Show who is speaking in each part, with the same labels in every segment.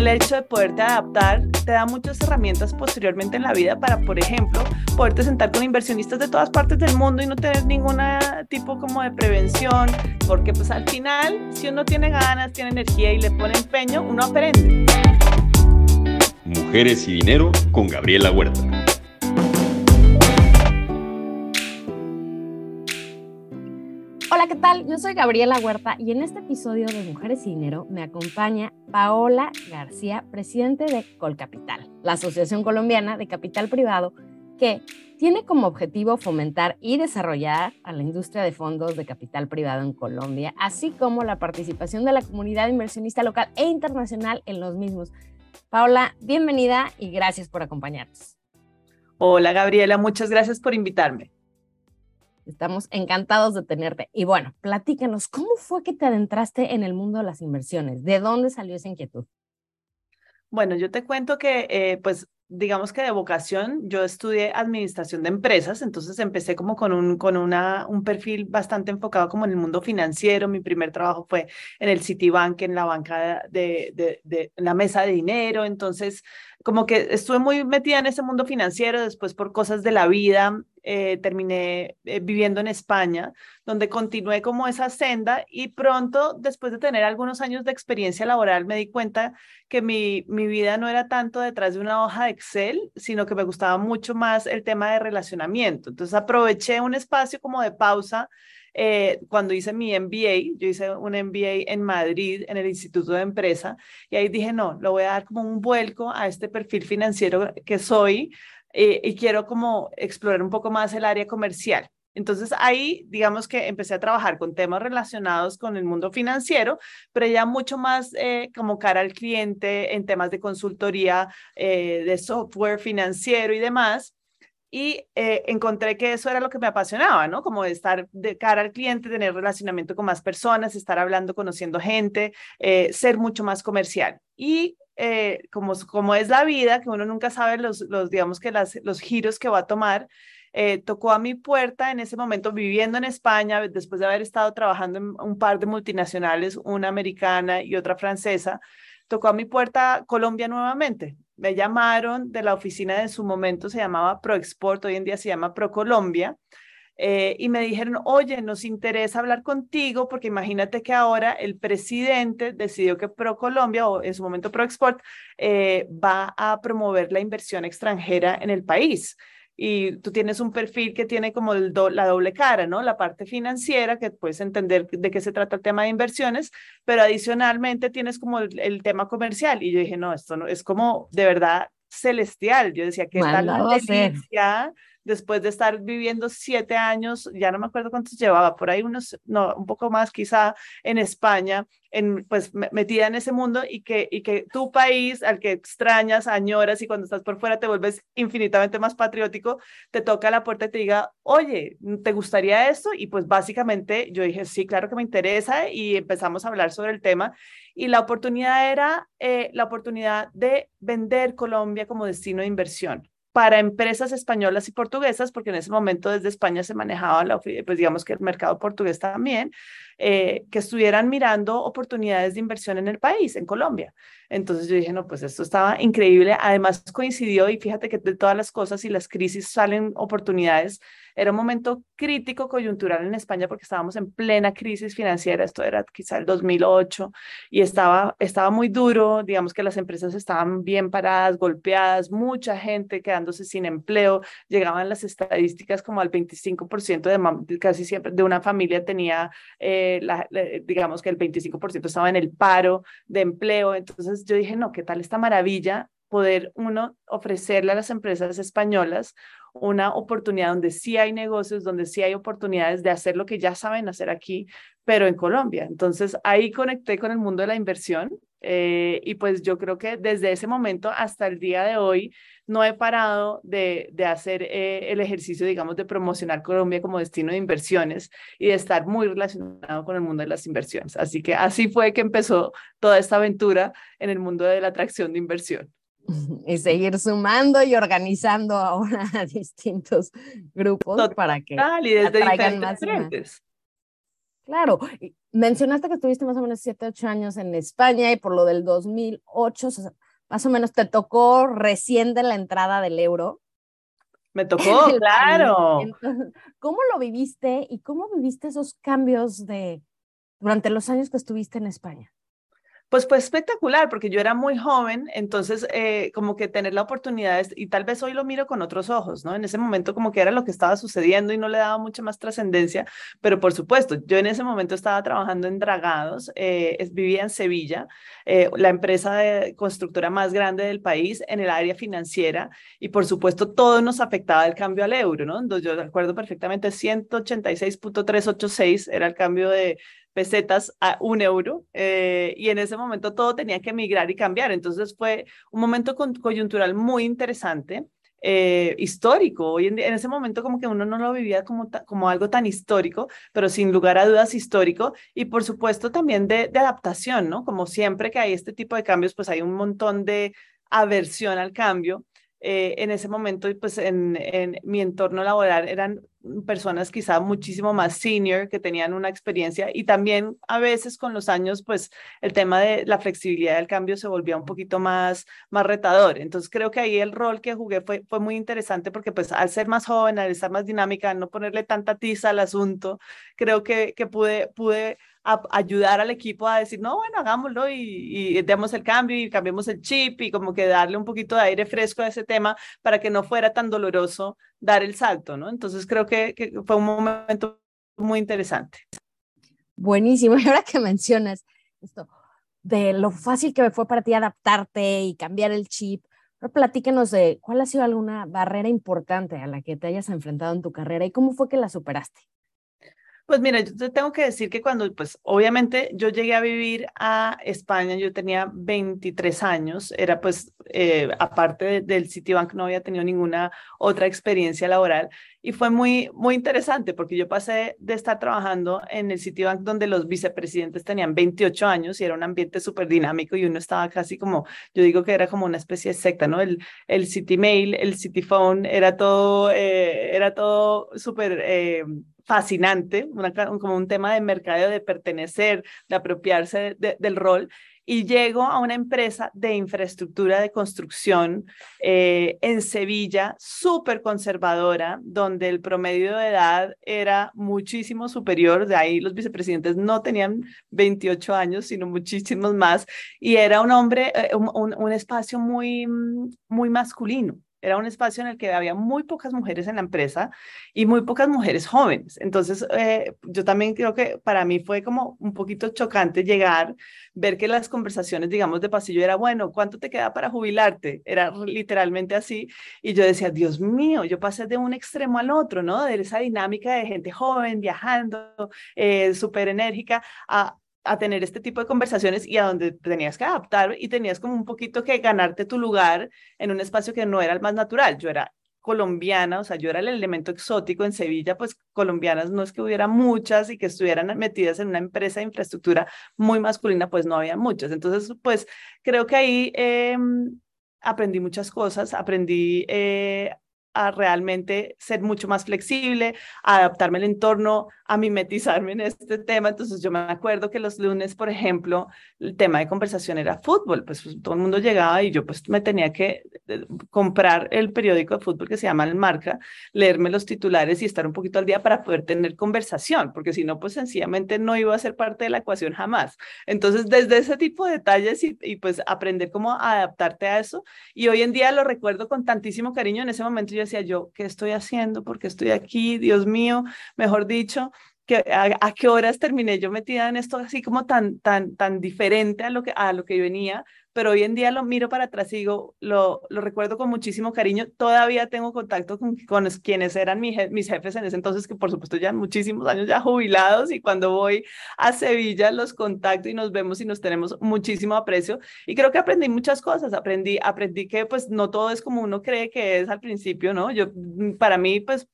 Speaker 1: el hecho de poderte adaptar te da muchas herramientas posteriormente en la vida para, por ejemplo, poderte sentar con inversionistas de todas partes del mundo y no tener ningún tipo como de prevención, porque pues al final, si uno tiene ganas, tiene energía y le pone empeño, uno aprende.
Speaker 2: Mujeres y Dinero con Gabriela Huerta.
Speaker 3: Hola, ¿qué tal? Yo soy Gabriela Huerta y en este episodio de Mujeres y Dinero me acompaña Paola García, presidente de Colcapital, la Asociación Colombiana de Capital Privado, que tiene como objetivo fomentar y desarrollar a la industria de fondos de capital privado en Colombia, así como la participación de la comunidad inversionista local e internacional en los mismos. Paola, bienvenida y gracias por acompañarnos.
Speaker 1: Hola Gabriela, muchas gracias por invitarme.
Speaker 3: Estamos encantados de tenerte. Y bueno, platícanos, ¿cómo fue que te adentraste en el mundo de las inversiones? ¿De dónde salió esa inquietud?
Speaker 1: Bueno, yo te cuento que, eh, pues, digamos que de vocación, yo estudié administración de empresas, entonces empecé como con un, con una, un perfil bastante enfocado como en el mundo financiero. Mi primer trabajo fue en el Citibank, en la banca de, de, de, la mesa de dinero, entonces como que estuve muy metida en ese mundo financiero, después por cosas de la vida, eh, terminé eh, viviendo en España, donde continué como esa senda y pronto, después de tener algunos años de experiencia laboral, me di cuenta que mi, mi vida no era tanto detrás de una hoja de Excel, sino que me gustaba mucho más el tema de relacionamiento. Entonces aproveché un espacio como de pausa eh, cuando hice mi MBA, yo hice un MBA en Madrid, en el Instituto de Empresa, y ahí dije, no, lo voy a dar como un vuelco a este perfil financiero que soy eh, y quiero como explorar un poco más el área comercial. Entonces ahí, digamos que empecé a trabajar con temas relacionados con el mundo financiero, pero ya mucho más eh, como cara al cliente en temas de consultoría, de software financiero y demás y eh, encontré que eso era lo que me apasionaba, ¿no? Como estar de cara al cliente, tener relacionamiento con más personas, estar hablando, conociendo gente, eh, ser mucho más comercial. Y eh, como, como es la vida, que uno nunca sabe los, los digamos que las, los giros que va a tomar, tocó a mi puerta en ese momento viviendo en España, después de haber estado trabajando en un par de multinacionales, una americana y otra francesa, tocó a mi puerta Colombia nuevamente me llamaron de la oficina de su momento, se llamaba ProExport, hoy en día se llama ProColombia, eh, y me dijeron, oye, nos interesa hablar contigo porque imagínate que ahora el presidente decidió que ProColombia, o en su momento ProExport, eh, va a promover la inversión extranjera en el país y tú tienes un perfil que tiene como el la doble cara, ¿no? La parte financiera, que puedes entender de qué se trata el tema de inversiones, pero adicionalmente tienes como el, tema comercial. Y yo dije, no, esto no es como de verdad celestial. Yo decía que está la delicia después de estar viviendo siete años, ya no me acuerdo cuántos llevaba, por ahí unos, no, un poco más quizá en España, en, pues metida en ese mundo y que, y que tu país al que extrañas, añoras y cuando estás por fuera te vuelves infinitamente más patriótico, te toca la puerta y te diga, oye, ¿te gustaría esto? Y pues básicamente yo dije, sí, claro que me interesa y empezamos a hablar sobre el tema y la oportunidad era eh, la oportunidad de vender Colombia como destino de inversión para empresas españolas y portuguesas, porque en ese momento desde España se manejaba, la, pues digamos que el mercado portugués también, eh, que estuvieran mirando oportunidades de inversión en el país, en Colombia. Entonces yo dije, no, pues esto estaba increíble. Además coincidió y fíjate que de todas las cosas y las crisis salen oportunidades. Era un momento crítico coyuntural en España porque estábamos en plena crisis financiera. Esto era quizá el 2008 y estaba, estaba muy duro. Digamos que las empresas estaban bien paradas, golpeadas, mucha gente quedándose sin empleo. Llegaban las estadísticas como al 25% de casi siempre de una familia tenía, eh, la, digamos que el 25% estaba en el paro de empleo. Entonces yo dije, no, ¿qué tal esta maravilla poder uno ofrecerle a las empresas españolas una oportunidad donde sí hay negocios, donde sí hay oportunidades de hacer lo que ya saben hacer aquí, pero en Colombia. Entonces ahí conecté con el mundo de la inversión eh, y pues yo creo que desde ese momento hasta el día de hoy no he parado de, de hacer eh, el ejercicio, digamos, de promocionar Colombia como destino de inversiones y de estar muy relacionado con el mundo de las inversiones. Así que así fue que empezó toda esta aventura en el mundo de la atracción de inversión.
Speaker 3: Y seguir sumando y organizando ahora a distintos grupos para que
Speaker 1: y desde atraigan más,
Speaker 3: Claro, mencionaste que estuviste más o menos 7, 8 años en España y por lo del 2008, más o menos te tocó recién de la entrada del euro.
Speaker 1: Me tocó, claro.
Speaker 3: ¿Cómo lo viviste y cómo viviste esos cambios de durante los años que estuviste en España?
Speaker 1: Pues fue espectacular porque yo era muy joven, entonces eh, como que tener la oportunidad, y tal vez hoy lo miro con otros ojos, ¿no? En ese momento como que era lo que estaba sucediendo y no le daba mucha más trascendencia, pero por supuesto, yo en ese momento estaba trabajando en Dragados, eh, vivía en Sevilla, eh, la empresa de constructora más grande del país en el área financiera, y por supuesto todo nos afectaba el cambio al euro, ¿no? Entonces yo recuerdo perfectamente 186.386 era el cambio de pesetas a un euro eh, y en ese momento todo tenía que migrar y cambiar. Entonces fue un momento coyuntural muy interesante. Eh, histórico. Hoy en, en, ese momento como que uno no lo vivía como, como algo tan histórico, pero sin lugar a dudas histórico y por supuesto también de, adaptación, ¿no? Como siempre que hay este tipo de cambios, pues hay un montón de aversión al cambio. Eh, en ese momento, pues en mi entorno laboral eran personas quizá muchísimo más senior que tenían una experiencia y también a veces con los años pues el tema de la flexibilidad del cambio se volvía un poquito más más retador. Entonces creo que ahí el rol que jugué fue fue muy interesante porque pues al ser más joven al estar más dinámica no ponerle tanta tiza al asunto creo que que pude pude ayudar al equipo a decir, no, bueno, hagámoslo y, y, demos el cambio y cambiemos el chip y como que darle un poquito de aire fresco a ese tema para que no fuera tan doloroso dar el salto, ¿no? Entonces creo que, que fue un momento muy interesante.
Speaker 3: Buenísimo. Y ahora que mencionas esto de lo fácil que fue para ti adaptarte y cambiar el chip, pero platíquenos de cuál ha sido alguna barrera importante a la que te hayas enfrentado en tu carrera y cómo fue que la superaste.
Speaker 1: Pues mira, yo te tengo que decir que cuando, pues obviamente yo llegué a vivir a España, yo tenía 23 años, era pues, eh, aparte del Citibank, no había tenido ninguna otra experiencia laboral y fue muy, muy interesante porque yo pasé de estar trabajando en el Citibank donde los vicepresidentes tenían 28 años y era un ambiente súper dinámico y uno estaba casi como, yo digo que era como una especie de secta, ¿no? El, el Mail, el Phone, era todo, eh, era todo súper... Eh, fascinante, como un tema de mercadeo, de pertenecer, de apropiarse del rol. Y llego a una empresa de infraestructura de construcción eh, en Sevilla, súper conservadora, donde el promedio de edad era muchísimo superior. De ahí los vicepresidentes no tenían 28 años, sino muchísimos más. Y era un hombre, eh, un, un espacio muy, muy masculino era un espacio en el que había muy pocas mujeres en la empresa y muy pocas mujeres jóvenes. Entonces, eh, yo también creo que para mí fue como un poquito chocante llegar, ver que las conversaciones, digamos, de pasillo era, bueno, ¿cuánto te queda para jubilarte? Era literalmente así. Y yo decía, Dios mío, yo pasé de un extremo al otro, ¿no? De esa dinámica de gente joven, viajando, eh, súper enérgica, a a tener este tipo de conversaciones y a donde tenías que adaptar y tenías como un poquito que ganarte tu lugar en un espacio que no era el más natural. Yo era colombiana, o sea, yo era el elemento exótico en Sevilla, pues colombianas no es que hubiera muchas y que estuvieran metidas en una empresa de infraestructura muy masculina, pues no había muchas. Entonces, pues creo que ahí em, aprendí muchas cosas, aprendí eh, a realmente ser mucho más flexible, a adaptarme al entorno, a mimetizarme en este tema. Entonces yo me acuerdo que los lunes, por ejemplo, el tema de conversación era fútbol, pues, pues todo el mundo llegaba y yo pues me tenía que eh, comprar el periódico de fútbol que se llama El Marca, leerme los titulares y estar un poquito al día para poder tener conversación, porque si no, pues sencillamente no iba a ser parte de la ecuación jamás. Entonces, desde ese tipo de detalles y, y pues aprender cómo adaptarte a eso. Y hoy en día lo recuerdo con tantísimo cariño. En ese momento yo decía yo, ¿qué estoy haciendo? porque estoy aquí? Dios mío, mejor dicho, a, qué horas terminé yo metida en esto así como tan, tan, tan diferente a lo que, a lo que venía, pero hoy en día lo miro para atrás y digo, lo, lo recuerdo con muchísimo cariño. Todavía tengo contacto con, quienes eran mis jefes en ese entonces, que por supuesto ya muchísimos años ya jubilados y cuando voy a Sevilla los contacto y nos vemos y nos tenemos muchísimo aprecio. Y creo que aprendí muchas cosas. Aprendí, aprendí que pues no todo es como uno cree que es al principio, ¿no? Yo, para mí, pues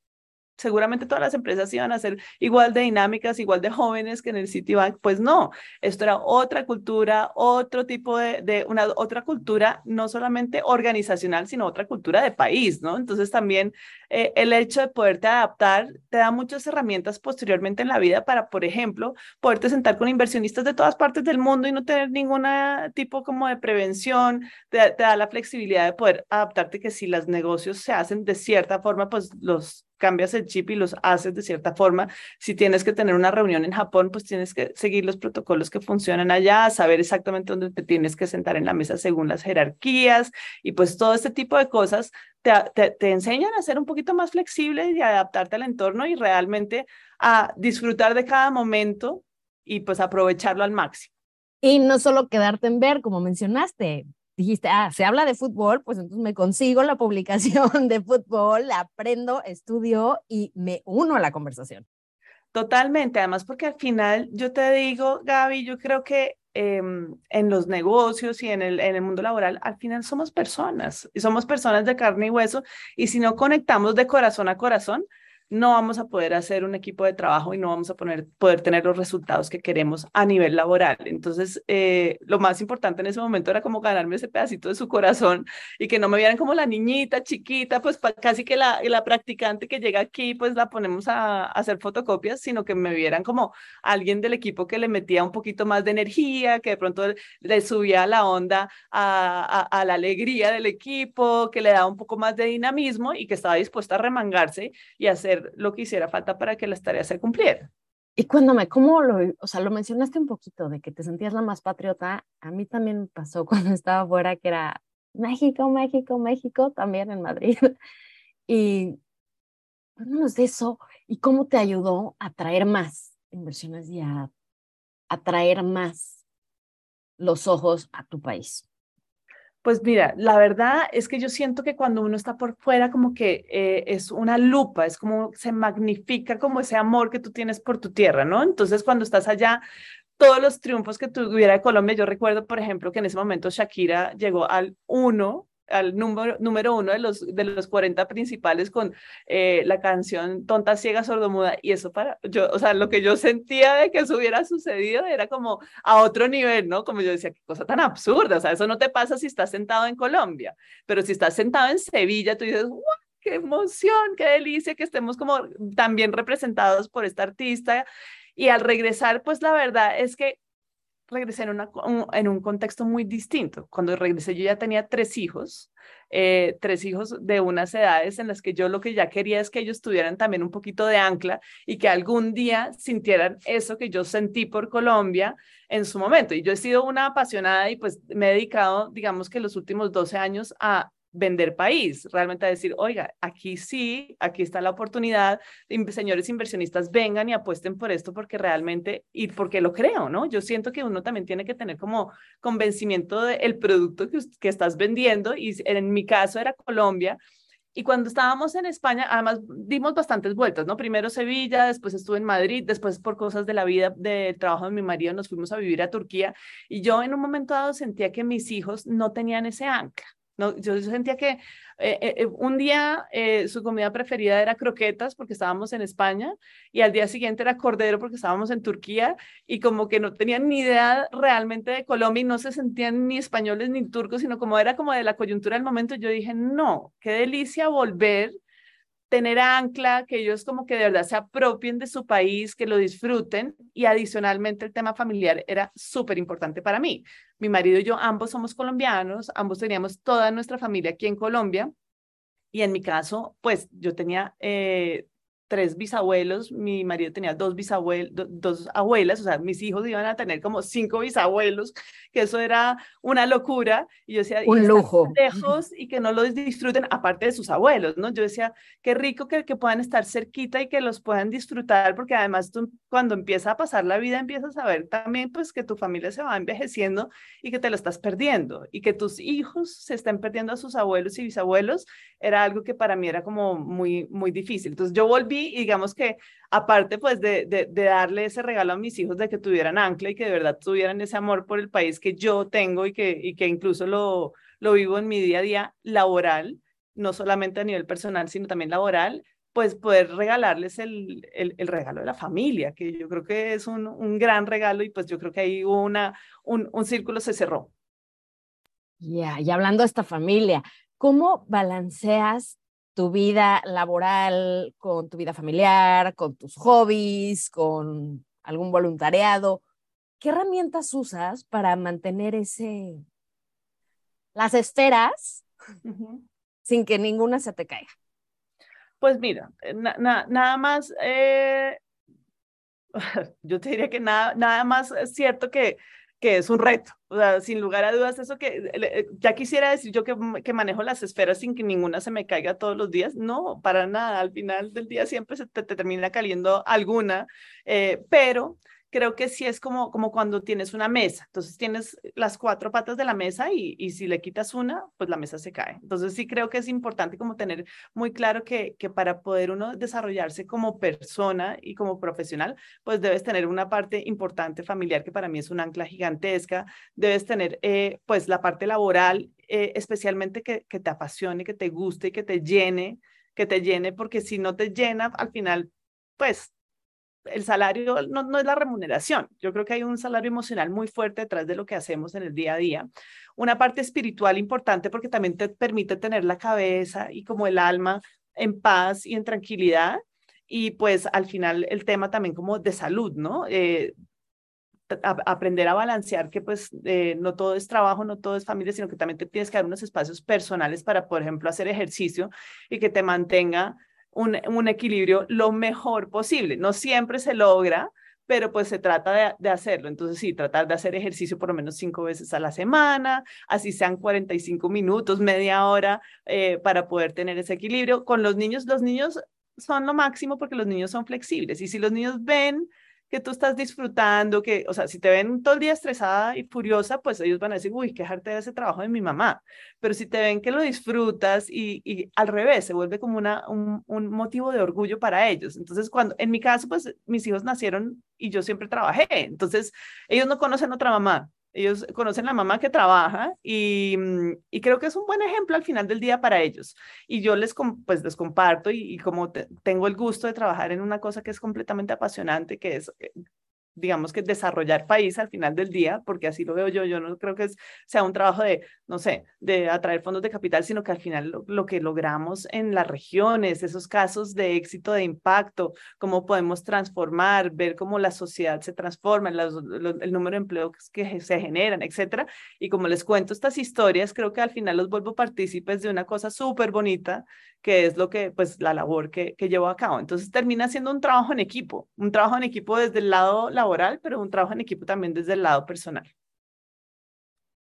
Speaker 1: seguramente todas las empresas iban a ser igual de dinámicas, igual de jóvenes que en el Citibank. Pues no, esto era otra cultura, otro tipo de, de, una otra cultura, no solamente organizacional, sino otra cultura de país, ¿no? Entonces también eh, el hecho de poderte adaptar te da muchas herramientas posteriormente en la vida para, por ejemplo, poderte sentar con inversionistas de todas partes del mundo y no tener ningún tipo como de prevención, te, te da la flexibilidad de poder adaptarte que si los negocios se hacen de cierta forma, pues los cambias el chip y los haces de cierta forma. Si tienes que tener una reunión en Japón, pues tienes que seguir los protocolos que funcionan allá, saber exactamente dónde te tienes que sentar en la mesa según las jerarquías y pues todo este tipo de cosas te, te, enseñan a ser un poquito más flexible y a adaptarte al entorno y realmente a disfrutar de cada momento y pues aprovecharlo al máximo.
Speaker 3: Y no solo quedarte en ver, como mencionaste, dijiste, ah, se habla de fútbol, pues entonces me consigo la publicación de fútbol, la aprendo, estudio y me uno a la conversación.
Speaker 1: Totalmente, además porque al final yo te digo, Gaby, yo creo que em, en los negocios y en el, en el mundo laboral, al final somos personas y somos personas de carne y hueso y si no conectamos de corazón a corazón, no vamos a poder hacer un equipo de trabajo y no vamos a poner, poder tener los resultados que queremos a nivel laboral. Entonces, eh, lo más importante en ese momento era como ganarme ese pedacito de su corazón y que no me vieran como la niñita chiquita, pues casi que la, la practicante que llega aquí, pues la ponemos a, hacer fotocopias, sino que me vieran como alguien del equipo que le metía un poquito más de energía, que de pronto le subía la onda a, a la alegría del equipo, que le daba un poco más de dinamismo y que estaba dispuesta a remangarse y hacer lo que hiciera falta para que las tareas se cumplieran.
Speaker 3: Y cuéntame, ¿cómo lo, o sea, lo mencionaste un poquito de que te sentías la más patriota? A mí también me pasó cuando estaba fuera que era México, México, México, también en Madrid. Y cuéntanos de eso y cómo te ayudó a traer más inversiones y a atraer más los ojos a tu país.
Speaker 1: Pues mira, la verdad es que yo siento que cuando uno está por fuera como que eh, es una lupa, es como se magnifica como ese amor que tú tienes por tu tierra, ¿no? Entonces cuando estás allá, todos los triunfos que tuviera Colombia, yo recuerdo, por ejemplo, que en ese momento Shakira llegó al uno al número, número uno de los, de los 40 principales con eh, la canción Tonta, Ciega, Sordomuda. Y eso para, yo, o sea, lo que yo sentía de que eso hubiera sucedido era como a otro nivel, ¿no? Como yo decía, qué cosa tan absurda, o sea, eso no te pasa si estás sentado en Colombia, pero si estás sentado en Sevilla, tú dices, ¡wow! ¡Qué emoción! ¡Qué delicia que estemos como también representados por esta artista! Y al regresar, pues la verdad es que regresé en, una, en un contexto muy distinto. Cuando regresé yo ya tenía tres hijos, eh, tres hijos de unas edades en las que yo lo que ya quería es que ellos tuvieran también un poquito de ancla y que algún día sintieran eso que yo sentí por Colombia en su momento. Y yo he sido una apasionada y pues me he dedicado, digamos que los últimos 12 años a vender país, realmente a decir, oiga, aquí sí, aquí está la oportunidad, señores inversionistas, vengan y apuesten por esto porque realmente, y porque lo creo, ¿no? Yo siento que uno también tiene que tener como convencimiento del producto que, que estás vendiendo y en mi caso era Colombia. Y cuando estábamos en España, además dimos bastantes vueltas, ¿no? Primero Sevilla, después estuve en Madrid, después por cosas de la vida, del trabajo de mi marido, nos fuimos a vivir a Turquía. Y yo en un momento dado sentía que mis hijos no tenían ese ancla. Yo sentía que eh, eh, eh, un día su comida preferida era croquetas porque estábamos en España y al día siguiente era cordero porque estábamos en Turquía y como que no tenían ni idea realmente de Colombia y no se sentían ni españoles ni turcos, sino como era como de la coyuntura del momento, yo dije, no, qué delicia volver tener ancla, que ellos como que de verdad se apropien de su país, que lo disfruten y adicionalmente el tema familiar era súper importante para mí. Mi marido y yo ambos somos colombianos, ambos teníamos toda nuestra familia aquí en Colombia y en mi caso, pues yo tenía eh, tres bisabuelos, mi marido tenía dos bisabuelos, dos abuelas, o sea, mis hijos iban a tener como cinco bisabuelos, que eso era una locura, y yo decía,
Speaker 3: un lujo.
Speaker 1: Lejos y que no los disfruten, aparte de sus abuelos, ¿no? Yo decía, qué rico que, que puedan estar cerquita y que los puedan disfrutar, porque además tú cuando empieza a pasar la vida empiezas a ver también pues que tu familia se va envejeciendo y que te lo estás perdiendo, y que tus hijos se estén perdiendo a sus abuelos y bisabuelos, era algo que para mí era como muy, muy difícil. Entonces yo volví y digamos que aparte pues de, de, darle ese regalo a mis hijos de que tuvieran ancla y que de verdad tuvieran ese amor por el país que yo tengo y que, y que incluso lo, lo vivo en mi día a día laboral, no solamente a nivel personal, sino también laboral, pues poder regalarles el, el, regalo de la familia, que yo creo que es un, un, gran regalo y pues yo creo que ahí hubo una, un, un círculo se cerró.
Speaker 3: Ya, y hablando de esta familia, ¿cómo balanceas tu vida laboral con tu vida familiar, con tus hobbies, con algún voluntariado. ¿Qué herramientas usas para mantener ese las esferas sin que ninguna se te caiga?
Speaker 1: Pues mira, eh, nada más, eh, yo te diría que nada, nada más es cierto que, que es un reto. O sea, sin lugar a dudas, eso que eh, ya quisiera decir yo que, que, manejo las esferas sin que ninguna se me caiga todos los días. No, para nada. Al final del día siempre se te, termina cayendo alguna, pero creo que sí es como, como cuando tienes una mesa. Entonces tienes las cuatro patas de la mesa y, y si le quitas una, pues la mesa se cae. Entonces sí creo que es importante como tener muy claro que, que para poder uno desarrollarse como persona y como profesional, pues debes tener una parte importante familiar que para mí es un ancla gigantesca. Debes tener eh, pues la parte laboral, eh, especialmente que, que te apasione, que te guste y que te llene que te llene, porque si no te llena, al final, pues el salario no, no, es la remuneración. Yo creo que hay un salario emocional muy fuerte detrás de lo que hacemos en el día a día. Una parte espiritual importante porque también te permite tener la cabeza y como el alma en paz y en tranquilidad. Y pues al final el tema también como de salud, ¿no? Eh, aprender a balancear que pues eh, no todo es trabajo, no todo es familia, sino que también te tienes que dar unos espacios personales para, por ejemplo, hacer ejercicio y que te mantenga un, equilibrio lo mejor posible. No siempre se logra, pero pues se trata de, hacerlo. Entonces, sí, tratar de hacer ejercicio por lo menos cinco veces a la semana, así sean 45 minutos, media hora, eh, para poder tener ese equilibrio. Con los niños, los niños son lo máximo porque los niños son flexibles y si los niños ven que tú estás disfrutando, que, o sea, si te ven todo el día estresada y furiosa, pues ellos van a decir, uy, quejarte de ese trabajo de mi mamá. Pero si te ven que lo disfrutas y, y al revés, se vuelve como una, un, un, motivo de orgullo para ellos. Entonces, cuando, en mi caso, pues mis hijos nacieron y yo siempre trabajé. Entonces, ellos no conocen otra mamá. Ellos conocen la mamá que trabaja y, mm, y, creo que es un buen ejemplo al final del día para ellos. Y yo les, pues, les comparto y, como tengo el gusto de trabajar en una cosa que es completamente apasionante, que es eh, digamos que desarrollar país al final del día, porque así lo veo yo, yo no creo que sea un trabajo de, no sé, de atraer fondos de capital, sino que al final lo, que logramos en las regiones, esos casos de éxito, de impacto, cómo podemos transformar, ver cómo la sociedad se transforma, el número de empleos que se generan, etcétera. Y como les cuento estas historias, creo que al final los vuelvo partícipes de una cosa súper bonita que es lo que, pues, la labor que, que llevo a cabo. Entonces termina siendo un trabajo en equipo, un trabajo en equipo desde el lado laboral, pero un trabajo en equipo también desde el lado personal.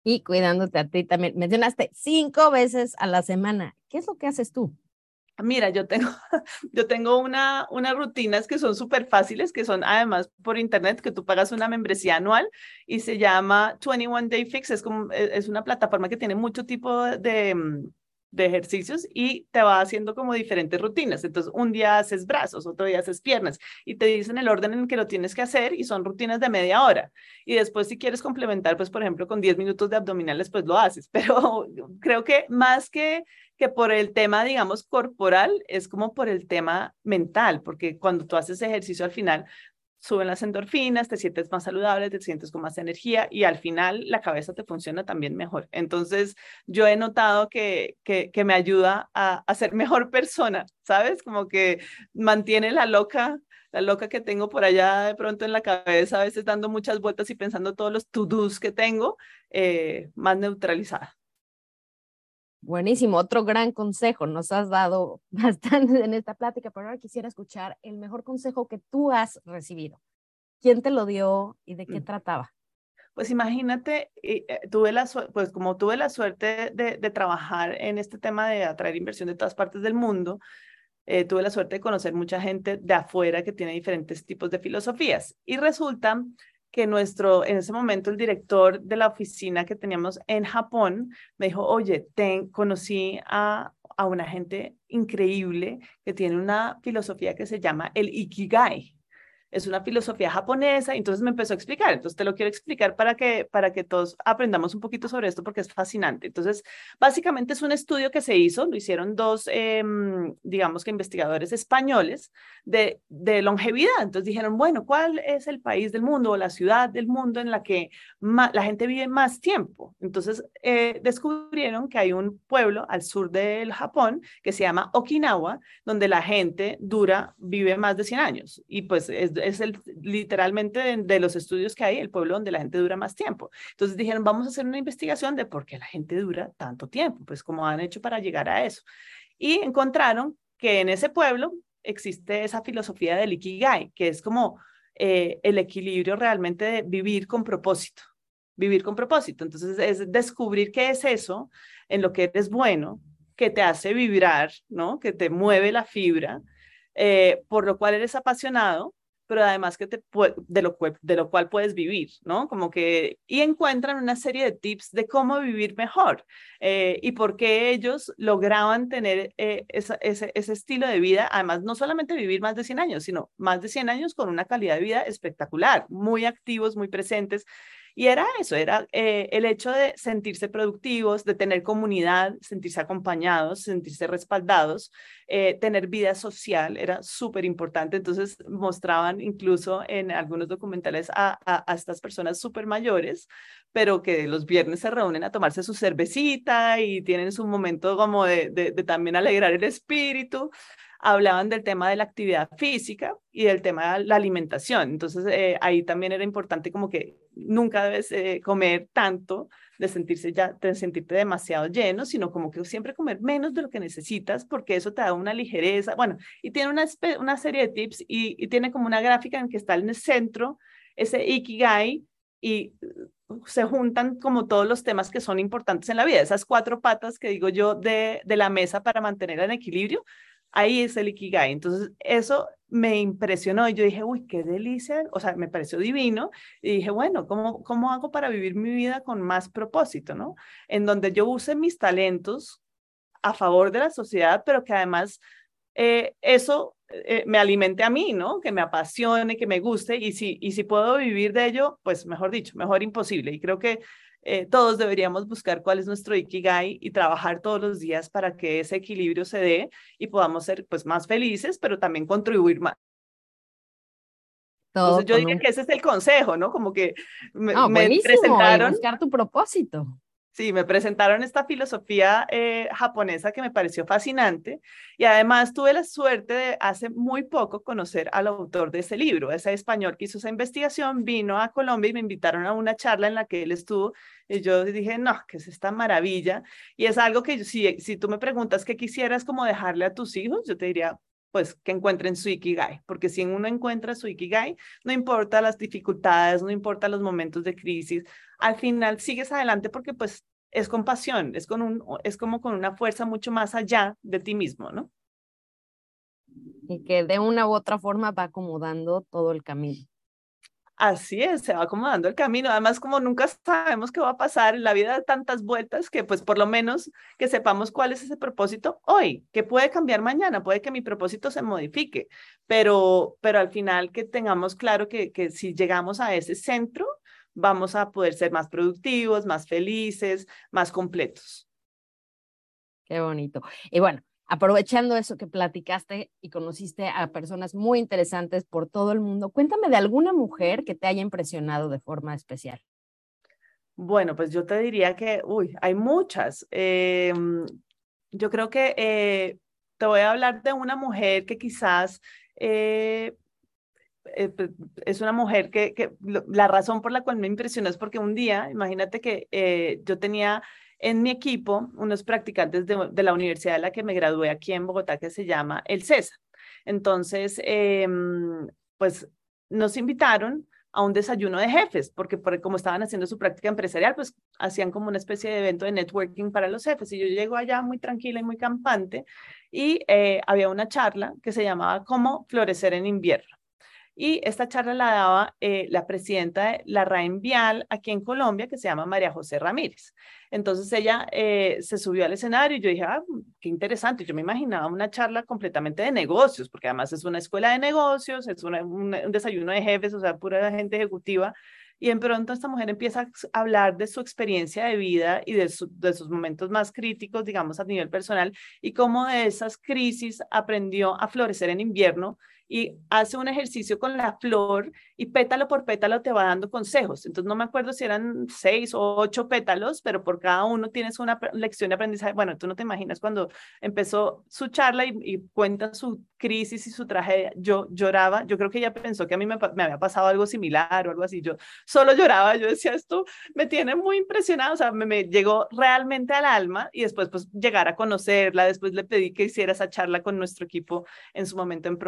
Speaker 3: Y cuidándote a ti también. Mencionaste cinco veces a la semana. ¿Qué es lo que haces tú?
Speaker 1: Mira, yo tengo, yo tengo una, unas rutinas que son súper fáciles, que son además por internet, que tú pagas una membresía anual y se llama 21 Day Fix. Es, como, e, es una plataforma que tiene mucho tipo de, de ejercicios y te va haciendo como diferentes rutinas. Entonces, un día haces brazos, otro día haces piernas y te dicen el orden en que lo tienes que hacer y son rutinas de media hora. Y después, si quieres complementar, pues, por ejemplo, con 10 minutos de abdominales, pues lo haces. Pero creo que más que que por el tema, digamos, corporal, es como por el tema mental, porque cuando tú haces ejercicio al final, suben las endorfinas, te sientes más saludable, te sientes con más energía y al final la cabeza te funciona también mejor. Entonces, yo he notado que, que, me ayuda a, a, ser mejor persona, ¿sabes? Como que mantiene la loca, la loca que tengo por allá de pronto en la cabeza, a veces dando muchas vueltas y pensando todos los to-dos que tengo, eh, más neutralizada.
Speaker 3: Buenísimo, otro gran consejo. Nos has dado bastante en esta plática, pero ahora quisiera escuchar el mejor consejo que tú has recibido. ¿Quién te lo dio y de qué mm. trataba?
Speaker 1: Pues imagínate, eh, tuve la pues como tuve la suerte de, de, trabajar en este tema de atraer inversión de todas partes del mundo, eh, tuve la suerte de conocer mucha gente de afuera que tiene diferentes tipos de filosofías. Y resulta que nuestro, en ese momento el director de la oficina que teníamos en Japón me dijo, oye, ten, conocí a, a una gente increíble que tiene una filosofía que se llama el Ikigai. Es una filosofía japonesa, entonces me empezó a explicar, entonces te lo quiero explicar para que, para que todos aprendamos un poquito sobre esto porque es fascinante. Entonces, básicamente es un estudio que se hizo, lo hicieron dos, em, digamos que investigadores españoles de, de longevidad, entonces dijeron, bueno, ¿cuál es el país del mundo o la ciudad del mundo en la que la gente vive más tiempo? Entonces, eh, descubrieron que hay un pueblo al sur del Japón que se llama Okinawa, donde la gente dura, vive más de 100 años y pues es es el, literalmente de, los estudios que hay, el pueblo donde la gente dura más tiempo. Entonces dijeron, vamos a hacer una investigación de por qué la gente dura tanto tiempo, pues cómo han hecho para llegar a eso. Y encontraron que en ese pueblo existe esa filosofía del Ikigai, que es como eh, el equilibrio realmente de vivir con propósito, vivir con propósito. Entonces es descubrir qué es eso en lo que eres bueno, que te hace vibrar, ¿no? Que te mueve la fibra, eh, por lo cual eres apasionado pero además que te de, lo, de lo cual puedes vivir, ¿no? Como que, y encuentran una serie de tips de cómo vivir mejor eh, y por qué ellos lograban tener eh, ese, ese estilo de vida, además no solamente vivir más de 100 años, sino más de 100 años con una calidad de vida espectacular, muy activos, muy presentes. Y era eso, era eh, el hecho de sentirse productivos, de tener comunidad, sentirse acompañados, sentirse respaldados, eh, tener vida social, era súper importante. Entonces mostraban incluso en algunos documentales a, a, estas personas súper mayores, pero que los viernes se reúnen a tomarse su cervecita y tienen su momento como de, de, de también alegrar el espíritu hablaban del tema de la actividad física y del tema de la alimentación. Entonces, eh, ahí también era importante como que nunca debes eh, comer tanto de sentirse ya, de sentirte demasiado lleno, sino como que siempre comer menos de lo que necesitas, porque eso te da una ligereza. Bueno, y tiene una, una serie de tips y, y tiene como una gráfica en que está en el centro ese Ikigai y uh, se juntan como todos los temas que son importantes en la vida, esas cuatro patas que digo yo de, de la mesa para mantener el equilibrio, ahí es el Ikigai. Entonces, eso me impresionó y yo dije, uy, qué delicia, o sea, me pareció divino y dije, bueno, ¿cómo, cómo hago para vivir mi vida con más propósito, no? En donde yo use mis talentos a favor de la sociedad, pero que además eh, eso eh, me alimente a mí, ¿no? Que me apasione, que me guste y si, y si puedo vivir de ello, pues mejor dicho, mejor imposible. Y creo que eh, todos deberíamos buscar cuál es nuestro ikigai y trabajar todos los días para que ese equilibrio se dé y podamos ser pues más felices, pero también contribuir más. Entonces yo diría que ese es el consejo, ¿no? Como que me,
Speaker 3: me presentaron buscar tu propósito.
Speaker 1: Sí, me presentaron esta filosofía eh, japonesa que me pareció fascinante y además tuve la suerte de hace muy poco conocer al autor de ese libro, ese español que hizo esa investigación, vino a Colombia y me invitaron a una charla en la que él estuvo y yo dije, no, que es esta maravilla y es algo que si, si tú me preguntas qué quisieras como dejarle a tus hijos, yo te diría, pues que encuentren su Ikigai, porque si uno encuentra su Ikigai, no importa las dificultades, no importa los momentos de crisis, al final sigues adelante porque pues es con pasión, es, con un, es como con una fuerza mucho más allá de ti mismo, ¿no?
Speaker 3: Y que de una u otra forma va acomodando todo el camino.
Speaker 1: Así es, se va acomodando el camino. Además, como nunca sabemos qué va a pasar la vida de tantas vueltas, que pues por lo menos que sepamos cuál es ese propósito hoy, que puede cambiar mañana, puede que mi propósito se modifique, pero, pero al final que tengamos claro que, que si llegamos a ese centro, vamos a poder ser más productivos, más felices, más completos.
Speaker 3: Qué bonito. Y bueno, aprovechando eso que platicaste y conociste a personas muy interesantes por todo el mundo, cuéntame de alguna mujer que te haya impresionado de forma especial.
Speaker 1: Bueno, pues yo te diría que, uy, hay muchas. Em, yo creo que eh, te voy a hablar de una mujer que quizás eh, eh, pues, es una mujer que, la razón por la cual me impresionó es porque un día, imagínate que yo tenía en mi equipo unos practicantes de, la universidad de la que me gradué aquí en Bogotá que se llama el CESA. Entonces, em, pues nos invitaron a un desayuno de jefes, porque por, como estaban haciendo su práctica empresarial, pues hacían como una especie de evento de networking para los jefes. Y yo llego allá muy tranquila y muy campante y eh, había una charla que se llamaba Cómo florecer en invierno. Y esta charla la daba eh, la presidenta de la RAEN Vial aquí en Colombia, que se llama María José Ramírez. Entonces ella eh, se subió al escenario y yo dije, ah, qué interesante. Yo me imaginaba una charla completamente de negocios, porque además es una escuela de negocios, es un, desayuno de jefes, o sea, pura gente ejecutiva. Y en pronto esta mujer empieza a hablar de su experiencia de vida y de, de, sus momentos más críticos, digamos, a nivel personal, y cómo de esas crisis aprendió a florecer en invierno y hace un ejercicio con la flor y pétalo por pétalo te va dando consejos. Entonces no me acuerdo si eran seis o ocho pétalos, pero por cada uno tienes una lección de aprendizaje. Bueno, tú no te imaginas cuando empezó su charla y, cuenta su crisis y su tragedia. Yo lloraba, yo creo que ella pensó que a mí me, me, había pasado algo similar o algo así. Yo solo lloraba, yo decía, esto me tiene muy impresionada, o sea, me, me llegó realmente al alma y después pues llegar a conocerla, después le pedí que hiciera esa charla con nuestro equipo en su momento en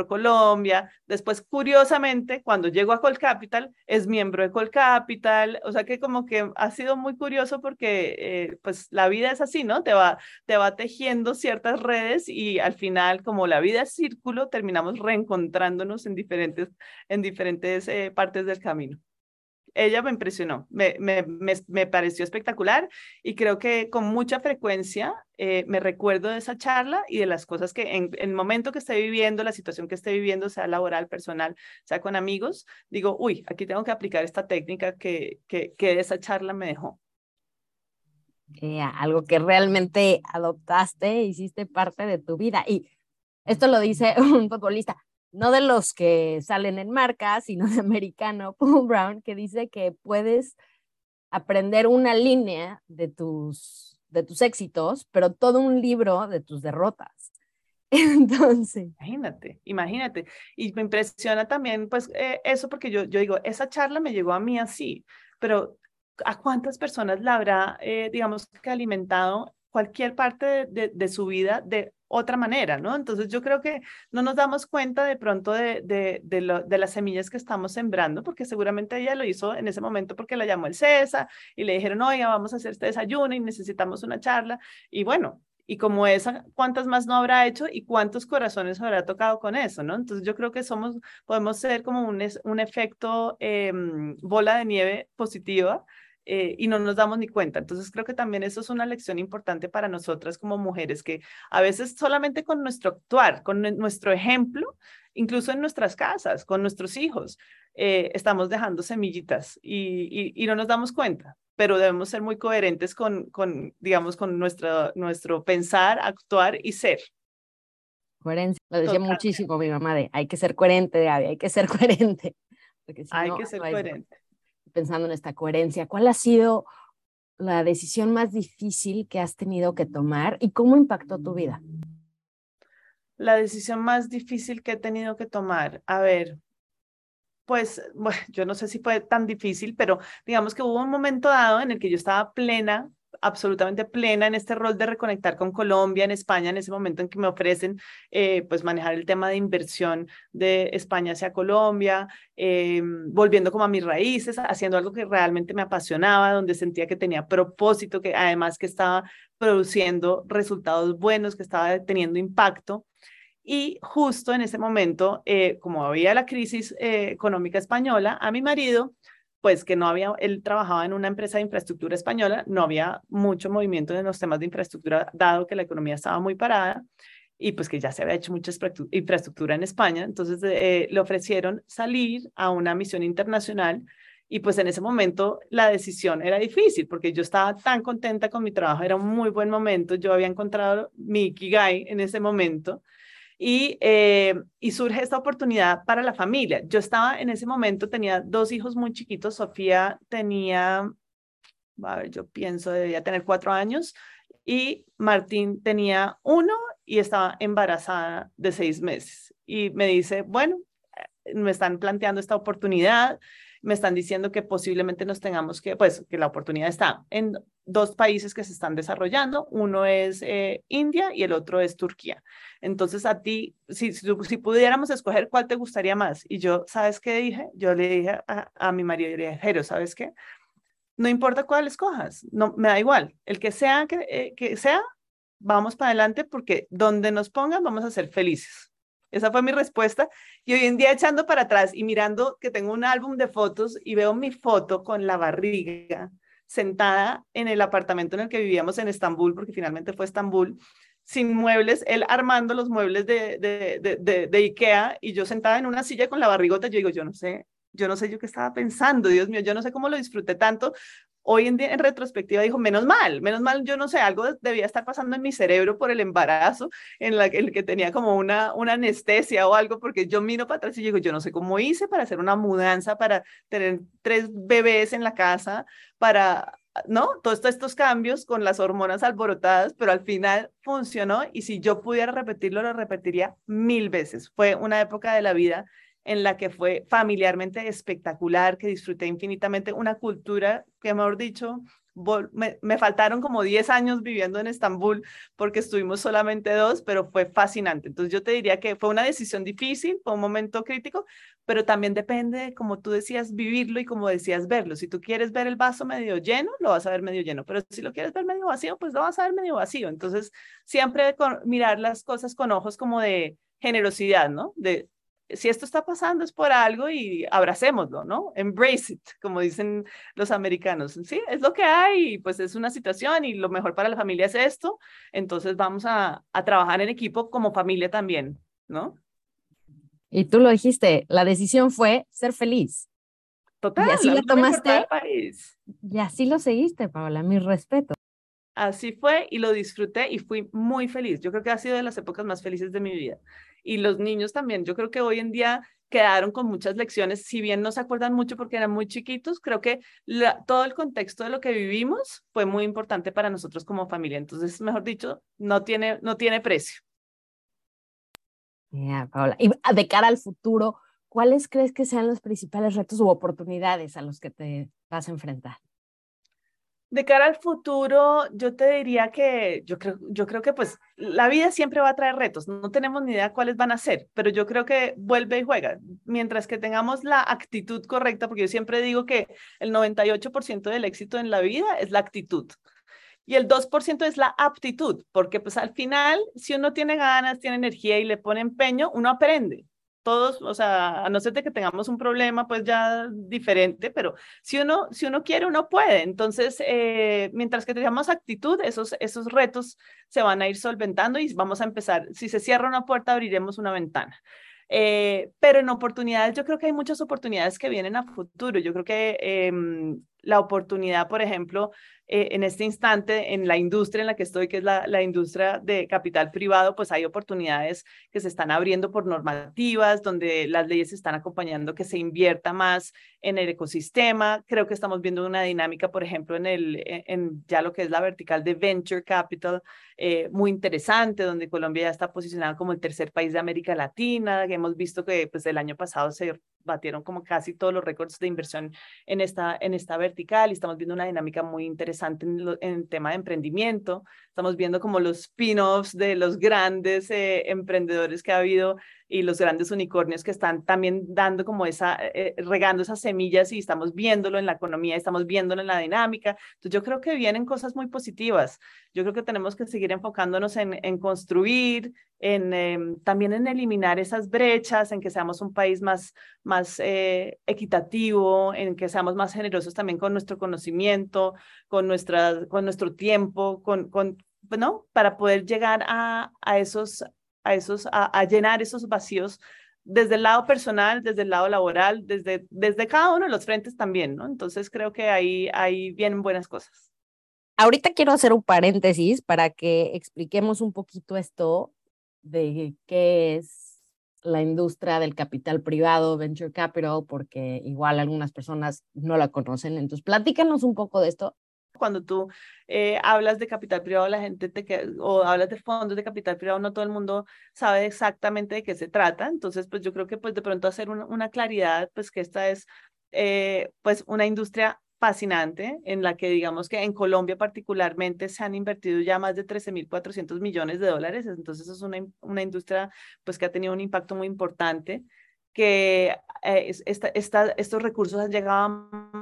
Speaker 1: Después, curiosamente, cuando llegó a Colcapital, es miembro de Colcapital. O sea que como que ha sido muy curioso porque eh, pues la vida es así, ¿no? Te va, te va tejiendo ciertas redes y al final, como la vida es círculo, terminamos reencontrándonos en diferentes, en diferentes eh, partes del camino ella me impresionó, me, me, me, pareció espectacular y creo que con mucha frecuencia eh, me recuerdo de esa charla y de las cosas que en, el momento que esté viviendo, la situación que esté viviendo, sea laboral, personal, sea con amigos, digo, uy, aquí tengo que aplicar esta técnica que, que, que esa charla me dejó.
Speaker 3: Eh, algo que realmente adoptaste, hiciste parte de tu vida. Y esto lo dice un futbolista, no de los que salen en marca, sino de americano, Paul Brown, que dice que puedes aprender una línea de tus, de tus éxitos, pero todo un libro de tus derrotas. Entonces.
Speaker 1: Imagínate, imagínate. Y me impresiona también, pues, eh, eso, porque yo, yo digo, esa charla me llegó a mí así, pero ¿a cuántas personas la habrá, eh, digamos, que alimentado cualquier parte de, de, su vida de otra manera, ¿no? Entonces yo creo que no nos damos cuenta de pronto de, de, de, las semillas que estamos sembrando, porque seguramente ella lo hizo en ese momento porque la llamó el César y le dijeron, oiga, vamos a hacer este desayuno y necesitamos una charla. Y bueno, y como esa, ¿cuántas más no habrá hecho y cuántos corazones habrá tocado con eso, ¿no? Entonces yo creo que somos, podemos ser como un, un efecto em, bola de nieve positiva eh, y no nos damos ni cuenta. Entonces creo que también eso es una lección importante para nosotras como mujeres, que a veces solamente con nuestro actuar, con nuestro ejemplo, incluso en nuestras casas, con nuestros hijos, eh, estamos dejando semillitas y, y, no nos damos cuenta, pero debemos ser muy coherentes con, con digamos, con nuestro, nuestro pensar, actuar y ser.
Speaker 3: Coherencia, lo decía muchísimo mi mamá de hay que ser coherente, hay que ser coherente.
Speaker 1: hay que ser coherente
Speaker 3: pensando en esta coherencia, ¿cuál ha sido la decisión más difícil que has tenido que tomar y cómo impactó tu vida?
Speaker 1: La decisión más difícil que he tenido que tomar, a ver, pues bueno, yo no sé si fue tan difícil, pero digamos que hubo un momento dado en el que yo estaba plena absolutamente plena en este rol de reconectar con Colombia, en España, en ese momento en que me ofrecen eh, pues manejar el tema de inversión de España hacia Colombia, eh, volviendo como a mis raíces, haciendo algo que realmente me apasionaba, donde sentía que tenía propósito, que además que estaba produciendo resultados buenos, que estaba teniendo impacto. Y justo en ese momento, eh, como había la crisis económica española, a mi marido pues que no había, él trabajaba en una empresa de infraestructura española, no había mucho movimiento en los temas de infraestructura, dado que la economía estaba muy parada y pues que ya se había hecho mucha infraestructura en España, entonces eh, le ofrecieron salir a una misión internacional y pues en ese momento la decisión era difícil porque yo estaba tan contenta con mi trabajo, era un muy buen momento, yo había encontrado mi Ikigai en ese momento y, eh, y surge esta oportunidad para la familia. Yo estaba en ese momento, tenía dos hijos muy chiquitos, Sofía tenía, a ver, yo pienso, debía tener cuatro años y Martín tenía uno y estaba embarazada de seis meses. Y me dice, bueno, eh, me están planteando esta oportunidad, me están diciendo que posiblemente nos tengamos que, pues, que la oportunidad está en dos países que se están desarrollando, uno es eh, India y el otro es Turquía. Entonces a ti, si, si, pudiéramos escoger cuál te gustaría más, y yo, ¿sabes qué dije? Yo le dije a, mi marido, le dije, ¿sabes qué? No importa cuál escojas, no, me da igual, el que sea, que, eh, que sea, vamos para adelante porque donde nos pongan vamos a ser felices. Esa fue mi respuesta. Y hoy en día echando para atrás y mirando que tengo un álbum de fotos y veo mi foto con la barriga sentada en el apartamento en el que vivíamos en Estambul, porque finalmente fue Estambul, sin muebles, él armando los muebles de, de, de, Ikea y yo sentada en una silla con la barrigota, yo digo, yo no sé, yo no sé yo qué estaba pensando, Dios mío, yo no sé cómo lo disfruté tanto. Hoy en día, en retrospectiva, dijo, menos mal, menos mal, yo no sé, algo debía estar pasando en mi cerebro por el embarazo, en la, el que tenía como una, una anestesia o algo, porque yo miro para atrás y digo, yo no sé cómo hice para hacer una mudanza, para tener tres bebés en la casa, para ¿no? Todos estos cambios con las hormonas alborotadas, pero al final funcionó y si yo pudiera repetirlo, lo repetiría mil veces. Fue una época de la vida en la que fue familiarmente espectacular, que disfruté infinitamente, una cultura que, mejor dicho, me, faltaron como 10 años viviendo en Estambul porque estuvimos solamente dos, pero fue fascinante. Entonces yo te diría que fue una decisión difícil, fue un momento crítico, pero también depende, como tú decías, vivirlo y como decías, verlo. Si tú quieres ver el vaso medio lleno, lo vas a ver medio lleno, pero si lo quieres ver medio vacío, pues lo vas a ver medio vacío. Entonces siempre mirar las cosas con ojos como de generosidad, ¿no? De si esto está pasando es por algo y abracémoslo, ¿no? Embrace it, como dicen los americanos. Sí, es lo que hay, pues es una situación y lo mejor para la familia es esto, entonces vamos a, a trabajar en equipo como familia también, ¿no?
Speaker 3: Y tú lo dijiste, la decisión fue ser feliz.
Speaker 1: Total.
Speaker 3: Y así lo tomaste. Y así lo seguiste, Paola, mi respeto.
Speaker 1: Así fue y lo disfruté y fui muy feliz. Yo creo que ha sido de las épocas más felices de mi vida y los niños también. Yo creo que hoy en día quedaron con muchas lecciones, si bien no se acuerdan mucho porque eran muy chiquitos, creo que todo el contexto de lo que vivimos fue muy importante para nosotros como familia. Entonces, mejor dicho, no tiene, no tiene precio.
Speaker 3: Ya, Paola. Y de cara al futuro, ¿cuáles crees que sean los principales retos u oportunidades a los que te vas a enfrentar?
Speaker 1: De cara al futuro, yo te diría que yo creo, yo creo que pues la vida siempre va a traer retos. No tenemos ni idea cuáles van a ser, pero yo creo que vuelve y juega. Mientras que tengamos la actitud correcta, porque yo siempre digo que el 98% del éxito en la vida es la actitud. Y el 2% es la aptitud, porque pues al final, si uno tiene ganas, tiene energía y le pone empeño, uno aprende todos, o sea, a no ser de que tengamos un problema, pues ya diferente, pero si uno, si uno quiere, uno puede. Entonces, eh, mientras que tengamos actitud, esos, esos retos se van a ir solventando y vamos a empezar. Si se cierra una puerta, abriremos una ventana. Eh, pero en oportunidades, yo creo que hay muchas oportunidades que vienen a futuro. Yo creo que em, la oportunidad, por ejemplo, eh, en este instante, en la industria en la que estoy, que es la, la, industria de capital privado, pues hay oportunidades que se están abriendo por normativas, donde las leyes están acompañando que se invierta más en el ecosistema. Creo que estamos viendo una dinámica, por ejemplo, en, el, e, en ya lo que es la vertical de venture capital, eh, muy interesante, donde Colombia ya está posicionada como el tercer país de América Latina. Que hemos visto que pues, el año pasado se batieron como casi todos los récords de inversión en esta, en esta vertical y estamos viendo una dinámica muy interesante en, el tema de emprendimiento. Estamos viendo como los spin-offs de los grandes eh, emprendedores que ha habido y los grandes unicornios que están también dando como esa, eh, regando esas semillas y estamos viéndolo en la economía, estamos viéndolo en la dinámica. Entonces yo creo que vienen cosas muy positivas. Yo creo que tenemos que seguir enfocándonos en, en construir, en, em, también en eliminar esas brechas, en que seamos un país más, más eh, equitativo, en que seamos más generosos también con nuestro conocimiento, con, nuestra, con nuestro tiempo, con, con, ¿no? Para poder llegar a, a esos a, esos, a, llenar esos vacíos desde el lado personal, desde el lado laboral, desde, desde cada uno de los frentes también, ¿no? Entonces creo que ahí, ahí vienen buenas cosas.
Speaker 3: Ahorita quiero hacer un paréntesis para que expliquemos un poquito esto de qué es la industria del capital privado, venture capital, porque igual algunas personas no la conocen. Entonces, platícanos un poco de esto
Speaker 1: cuando tú eh, hablas de capital privado, la gente te o hablas de fondos de capital privado, no todo el mundo sabe exactamente de qué se trata. Entonces, pues yo creo que pues de pronto hacer una, claridad, pues que esta es eh, pues una industria fascinante en la que digamos que en Colombia particularmente se han invertido ya más de 13.400 millones de dólares, entonces es una, una industria pues que ha tenido un impacto muy importante, que eh, esta, esta, estos recursos han llegado a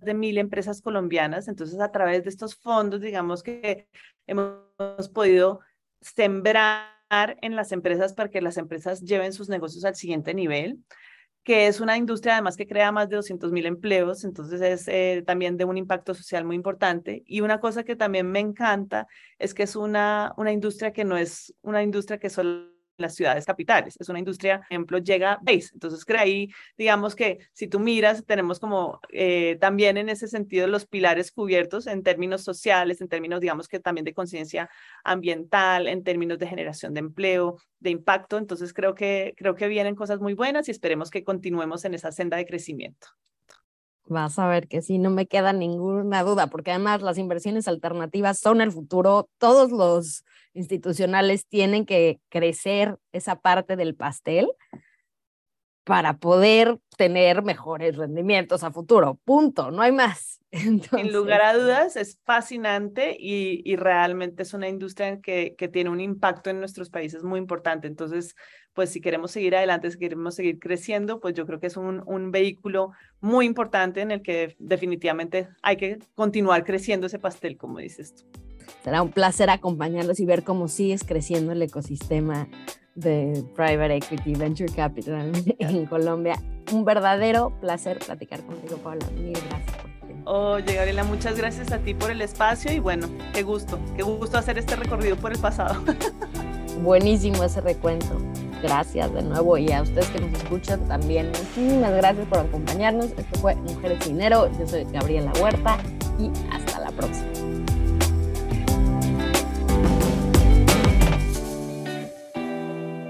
Speaker 1: de mil empresas colombianas. Entonces, a través de estos fondos, digamos que hemos podido sembrar en las empresas para que las empresas lleven sus negocios al siguiente nivel que es una industria además que crea más de 200 mil empleos, entonces es eh, también de un impacto social muy importante. Y una cosa que también me encanta es que es una, una industria que no es una industria que solo las ciudades capitales. Es una industria, por ejemplo, llega base. Entonces, creo ahí, digamos que si tú miras, tenemos como eh, también en ese sentido los pilares cubiertos en términos sociales, en términos, digamos que también de conciencia ambiental, en términos de generación de empleo, de impacto. Entonces, creo que, creo que vienen cosas muy buenas y esperemos que continuemos en esa senda de crecimiento.
Speaker 3: Vas a ver que sí, no me queda ninguna duda, porque además las inversiones alternativas son el futuro. Todos los institucionales tienen que crecer esa parte del pastel para poder tener mejores rendimientos a futuro. Punto, no hay más.
Speaker 1: Sin lugar a dudas, es fascinante y, realmente es una industria que, que tiene un impacto en nuestros países muy importante. Entonces, pues si queremos seguir adelante, si queremos seguir creciendo, pues yo creo que es un, un vehículo muy importante en el que definitivamente hay que continuar creciendo ese pastel, como dices tú.
Speaker 3: Será un placer acompañarlos y ver cómo sigues creciendo el ecosistema de Private Equity Venture Capital en Colombia. Un verdadero placer platicar contigo, Paula. Mil gracias
Speaker 1: Oye, Gabriela, muchas gracias a ti por el espacio y bueno, qué gusto, qué gusto hacer este recorrido por el pasado.
Speaker 3: Buenísimo ese recuento. Gracias de nuevo y a ustedes que nos escuchan también. Muchísimas gracias por acompañarnos. Esto fue Mujeres Dinero. Yo soy Gabriela Huerta y hasta la próxima.